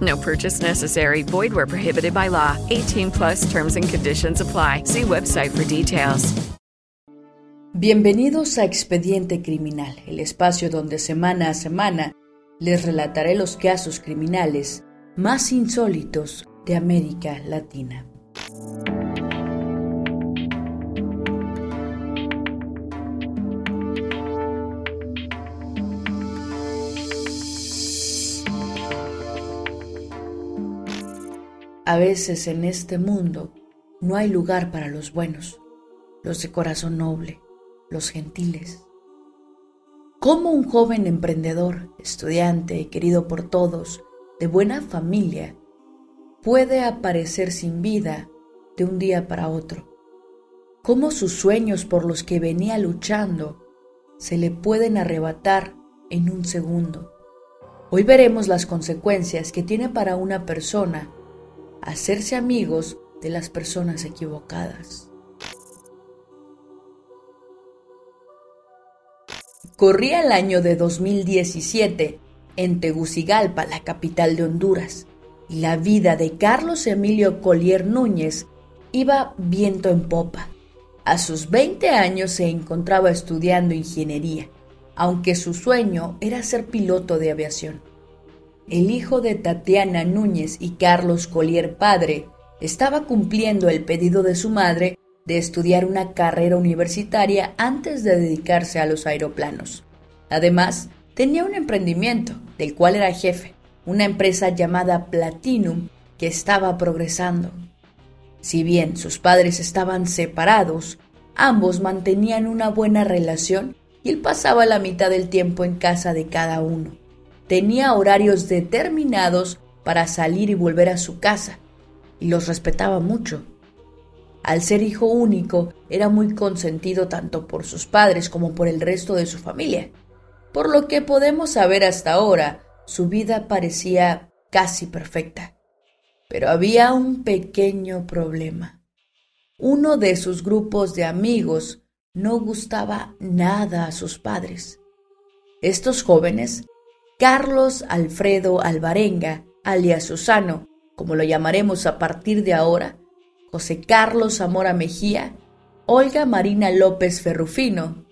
No purchase necessary. Void where prohibited by law. 18 plus terms and conditions apply. See website for details. Bienvenidos a Expediente Criminal, el espacio donde semana a semana les relataré los casos criminales más insólitos de América Latina. A veces en este mundo no hay lugar para los buenos, los de corazón noble, los gentiles. ¿Cómo un joven emprendedor, estudiante, querido por todos, de buena familia, puede aparecer sin vida de un día para otro? ¿Cómo sus sueños por los que venía luchando se le pueden arrebatar en un segundo? Hoy veremos las consecuencias que tiene para una persona hacerse amigos de las personas equivocadas. Corría el año de 2017 en Tegucigalpa, la capital de Honduras, y la vida de Carlos Emilio Collier Núñez iba viento en popa. A sus 20 años se encontraba estudiando ingeniería, aunque su sueño era ser piloto de aviación. El hijo de Tatiana Núñez y Carlos Collier padre estaba cumpliendo el pedido de su madre de estudiar una carrera universitaria antes de dedicarse a los aeroplanos. Además, tenía un emprendimiento, del cual era jefe, una empresa llamada Platinum que estaba progresando. Si bien sus padres estaban separados, ambos mantenían una buena relación y él pasaba la mitad del tiempo en casa de cada uno. Tenía horarios determinados para salir y volver a su casa, y los respetaba mucho. Al ser hijo único, era muy consentido tanto por sus padres como por el resto de su familia. Por lo que podemos saber hasta ahora, su vida parecía casi perfecta. Pero había un pequeño problema. Uno de sus grupos de amigos no gustaba nada a sus padres. Estos jóvenes, Carlos Alfredo Alvarenga, alias Susano, como lo llamaremos a partir de ahora, José Carlos Zamora Mejía, Olga Marina López Ferrufino,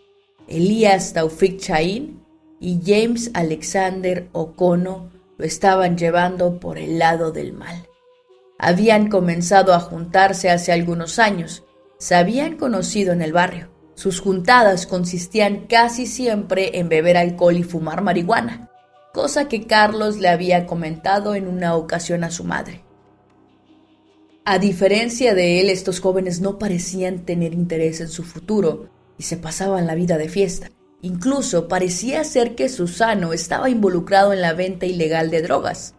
Elías Taufik Chaín y James Alexander Ocono lo estaban llevando por el lado del mal. Habían comenzado a juntarse hace algunos años, se habían conocido en el barrio. Sus juntadas consistían casi siempre en beber alcohol y fumar marihuana, cosa que Carlos le había comentado en una ocasión a su madre. A diferencia de él, estos jóvenes no parecían tener interés en su futuro y se pasaban la vida de fiesta. Incluso parecía ser que Susano estaba involucrado en la venta ilegal de drogas.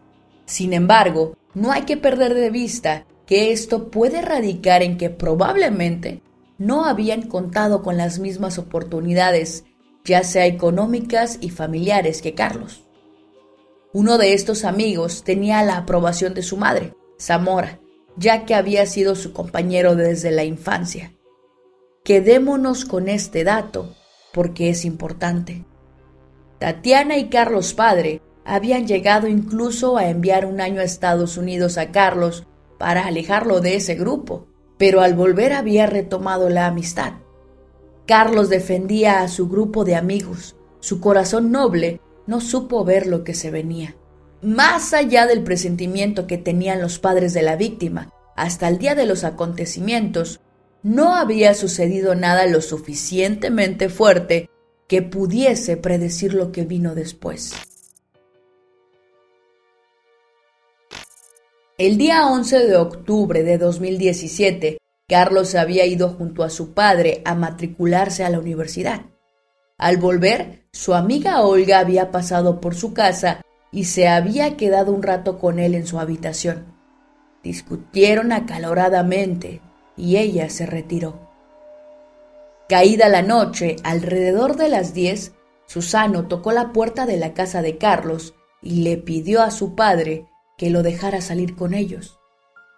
Sin embargo, no hay que perder de vista que esto puede radicar en que probablemente no habían contado con las mismas oportunidades, ya sea económicas y familiares que Carlos. Uno de estos amigos tenía la aprobación de su madre, Zamora, ya que había sido su compañero desde la infancia. Quedémonos con este dato porque es importante. Tatiana y Carlos padre habían llegado incluso a enviar un año a Estados Unidos a Carlos para alejarlo de ese grupo, pero al volver había retomado la amistad. Carlos defendía a su grupo de amigos. Su corazón noble no supo ver lo que se venía. Más allá del presentimiento que tenían los padres de la víctima, hasta el día de los acontecimientos, no había sucedido nada lo suficientemente fuerte que pudiese predecir lo que vino después. El día 11 de octubre de 2017, Carlos había ido junto a su padre a matricularse a la universidad. Al volver, su amiga Olga había pasado por su casa y se había quedado un rato con él en su habitación. Discutieron acaloradamente y ella se retiró. Caída la noche, alrededor de las diez, Susano tocó la puerta de la casa de Carlos y le pidió a su padre que lo dejara salir con ellos.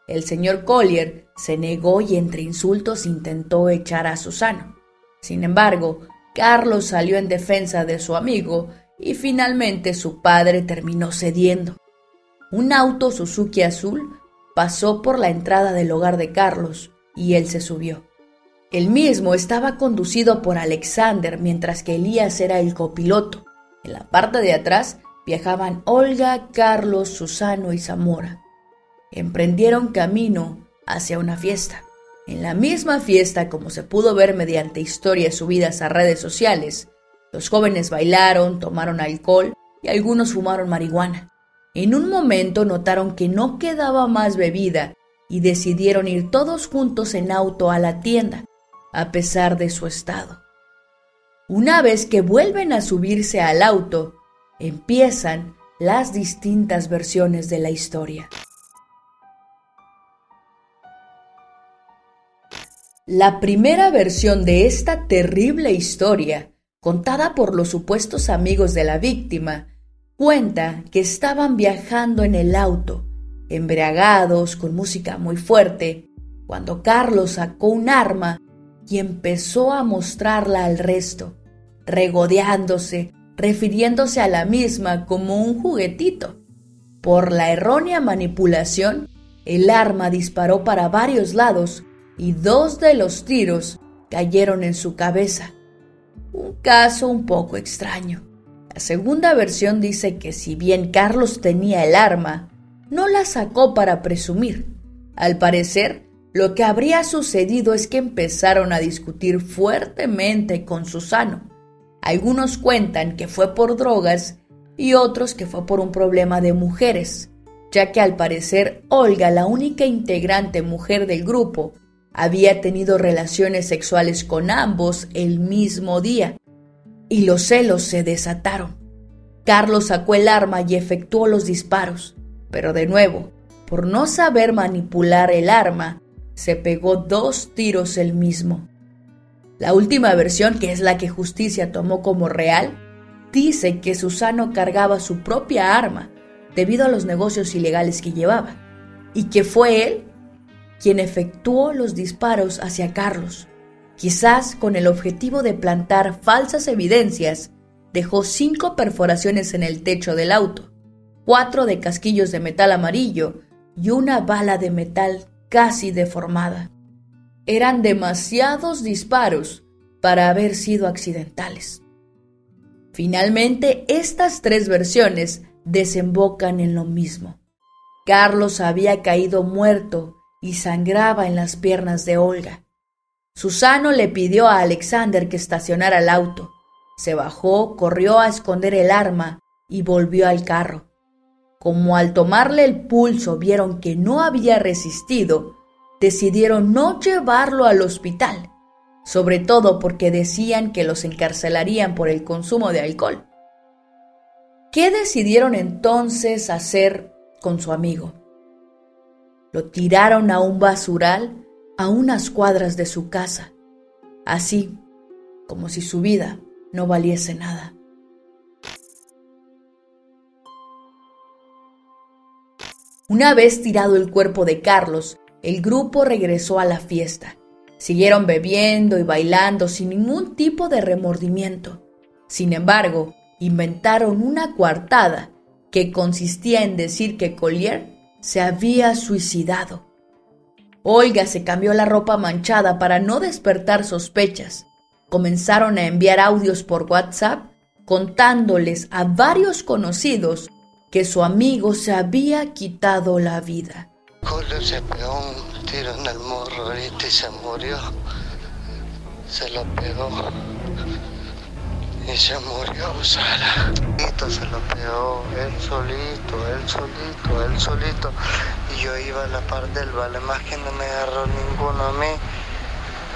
El señor Collier se negó y entre insultos intentó echar a Susano. Sin embargo, Carlos salió en defensa de su amigo y finalmente su padre terminó cediendo. Un auto Suzuki azul pasó por la entrada del hogar de Carlos y él se subió. El mismo estaba conducido por Alexander mientras que Elías era el copiloto. En la parte de atrás viajaban Olga, Carlos, Susano y Zamora. Emprendieron camino hacia una fiesta. En la misma fiesta, como se pudo ver mediante historias subidas a redes sociales, los jóvenes bailaron, tomaron alcohol y algunos fumaron marihuana. En un momento notaron que no quedaba más bebida y decidieron ir todos juntos en auto a la tienda a pesar de su estado. Una vez que vuelven a subirse al auto, empiezan las distintas versiones de la historia. La primera versión de esta terrible historia, contada por los supuestos amigos de la víctima, cuenta que estaban viajando en el auto, embriagados, con música muy fuerte, cuando Carlos sacó un arma y empezó a mostrarla al resto, regodeándose, refiriéndose a la misma como un juguetito. Por la errónea manipulación, el arma disparó para varios lados y dos de los tiros cayeron en su cabeza. Un caso un poco extraño. La segunda versión dice que si bien Carlos tenía el arma, no la sacó para presumir. Al parecer, lo que habría sucedido es que empezaron a discutir fuertemente con Susano. Algunos cuentan que fue por drogas y otros que fue por un problema de mujeres, ya que al parecer Olga, la única integrante mujer del grupo, había tenido relaciones sexuales con ambos el mismo día, y los celos se desataron. Carlos sacó el arma y efectuó los disparos, pero de nuevo, por no saber manipular el arma, se pegó dos tiros él mismo. La última versión, que es la que justicia tomó como real, dice que Susano cargaba su propia arma debido a los negocios ilegales que llevaba, y que fue él quien efectuó los disparos hacia Carlos. Quizás con el objetivo de plantar falsas evidencias, dejó cinco perforaciones en el techo del auto, cuatro de casquillos de metal amarillo y una bala de metal casi deformada. Eran demasiados disparos para haber sido accidentales. Finalmente, estas tres versiones desembocan en lo mismo. Carlos había caído muerto y sangraba en las piernas de Olga. Susano le pidió a Alexander que estacionara el auto. Se bajó, corrió a esconder el arma y volvió al carro. Como al tomarle el pulso vieron que no había resistido, decidieron no llevarlo al hospital, sobre todo porque decían que los encarcelarían por el consumo de alcohol. ¿Qué decidieron entonces hacer con su amigo? Lo tiraron a un basural a unas cuadras de su casa, así como si su vida no valiese nada. Una vez tirado el cuerpo de Carlos, el grupo regresó a la fiesta. Siguieron bebiendo y bailando sin ningún tipo de remordimiento. Sin embargo, inventaron una coartada que consistía en decir que Collier se había suicidado. Olga se cambió la ropa manchada para no despertar sospechas. Comenzaron a enviar audios por WhatsApp contándoles a varios conocidos que su amigo se había quitado la vida. Julio se pegó un tiro en el morro ahorita y se murió. Se lo pegó y se murió Sara. Se lo pegó él solito, él solito, él solito. Y yo iba a la par del vale, más que no me agarró ninguno a mí.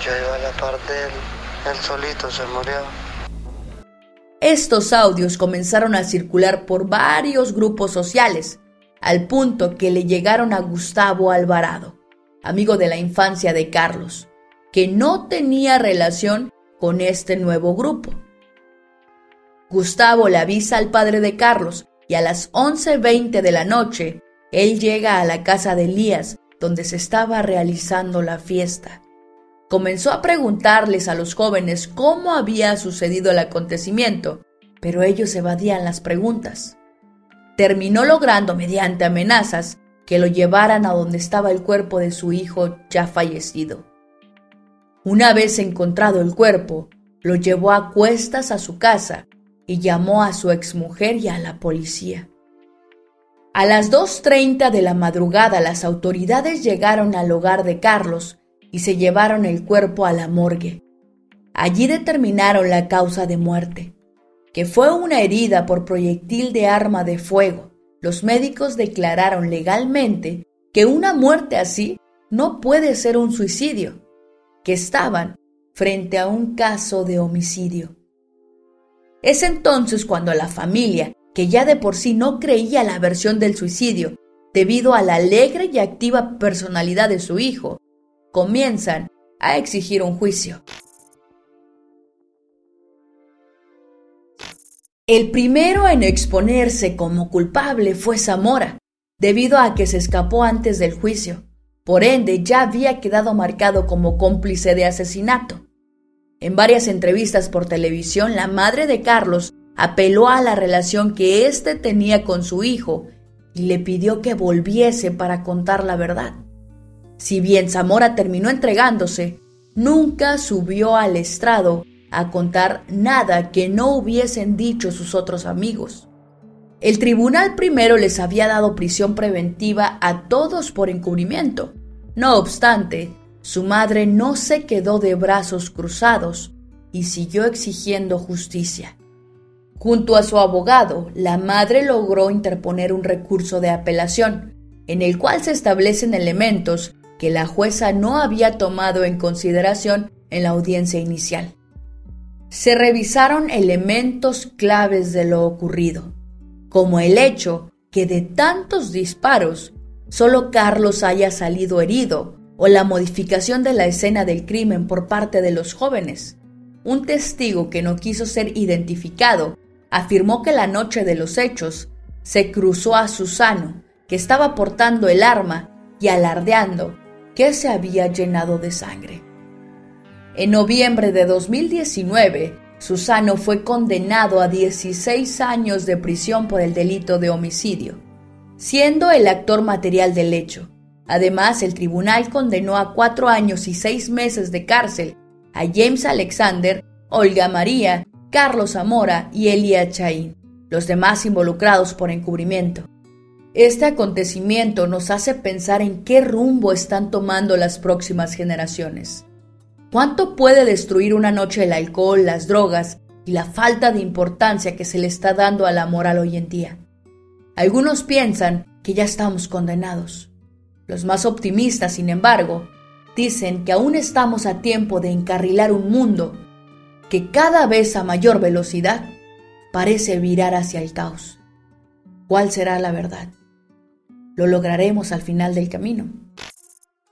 Yo iba a la par de él, él solito se murió. Estos audios comenzaron a circular por varios grupos sociales, al punto que le llegaron a Gustavo Alvarado, amigo de la infancia de Carlos, que no tenía relación con este nuevo grupo. Gustavo le avisa al padre de Carlos y a las 11.20 de la noche, él llega a la casa de Elías, donde se estaba realizando la fiesta. Comenzó a preguntarles a los jóvenes cómo había sucedido el acontecimiento, pero ellos evadían las preguntas. Terminó logrando, mediante amenazas, que lo llevaran a donde estaba el cuerpo de su hijo ya fallecido. Una vez encontrado el cuerpo, lo llevó a cuestas a su casa y llamó a su exmujer y a la policía. A las 2.30 de la madrugada las autoridades llegaron al hogar de Carlos y se llevaron el cuerpo a la morgue. Allí determinaron la causa de muerte, que fue una herida por proyectil de arma de fuego. Los médicos declararon legalmente que una muerte así no puede ser un suicidio, que estaban frente a un caso de homicidio. Es entonces cuando la familia, que ya de por sí no creía la versión del suicidio, debido a la alegre y activa personalidad de su hijo, comienzan a exigir un juicio. El primero en exponerse como culpable fue Zamora, debido a que se escapó antes del juicio. Por ende, ya había quedado marcado como cómplice de asesinato. En varias entrevistas por televisión, la madre de Carlos apeló a la relación que éste tenía con su hijo y le pidió que volviese para contar la verdad. Si bien Zamora terminó entregándose, nunca subió al estrado a contar nada que no hubiesen dicho sus otros amigos. El tribunal primero les había dado prisión preventiva a todos por encubrimiento. No obstante, su madre no se quedó de brazos cruzados y siguió exigiendo justicia. Junto a su abogado, la madre logró interponer un recurso de apelación, en el cual se establecen elementos que la jueza no había tomado en consideración en la audiencia inicial. Se revisaron elementos claves de lo ocurrido, como el hecho que de tantos disparos solo Carlos haya salido herido o la modificación de la escena del crimen por parte de los jóvenes. Un testigo que no quiso ser identificado afirmó que la noche de los hechos se cruzó a Susano, que estaba portando el arma y alardeando que se había llenado de sangre. En noviembre de 2019, Susano fue condenado a 16 años de prisión por el delito de homicidio, siendo el actor material del hecho. Además, el tribunal condenó a cuatro años y seis meses de cárcel a James Alexander, Olga María, Carlos Zamora y Elia Chaín, los demás involucrados por encubrimiento. Este acontecimiento nos hace pensar en qué rumbo están tomando las próximas generaciones. ¿Cuánto puede destruir una noche el alcohol, las drogas y la falta de importancia que se le está dando a la moral hoy en día? Algunos piensan que ya estamos condenados. Los más optimistas, sin embargo, dicen que aún estamos a tiempo de encarrilar un mundo que cada vez a mayor velocidad parece virar hacia el caos. ¿Cuál será la verdad? Lo lograremos al final del camino.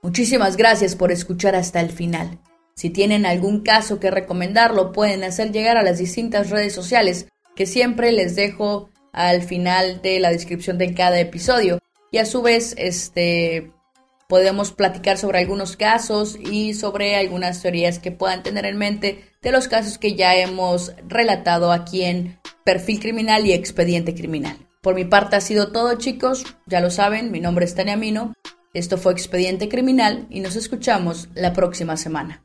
Muchísimas gracias por escuchar hasta el final. Si tienen algún caso que recomendar, lo pueden hacer llegar a las distintas redes sociales que siempre les dejo al final de la descripción de cada episodio y a su vez este podemos platicar sobre algunos casos y sobre algunas teorías que puedan tener en mente de los casos que ya hemos relatado aquí en Perfil Criminal y Expediente Criminal. Por mi parte ha sido todo chicos, ya lo saben, mi nombre es Tania Mino, esto fue Expediente Criminal y nos escuchamos la próxima semana.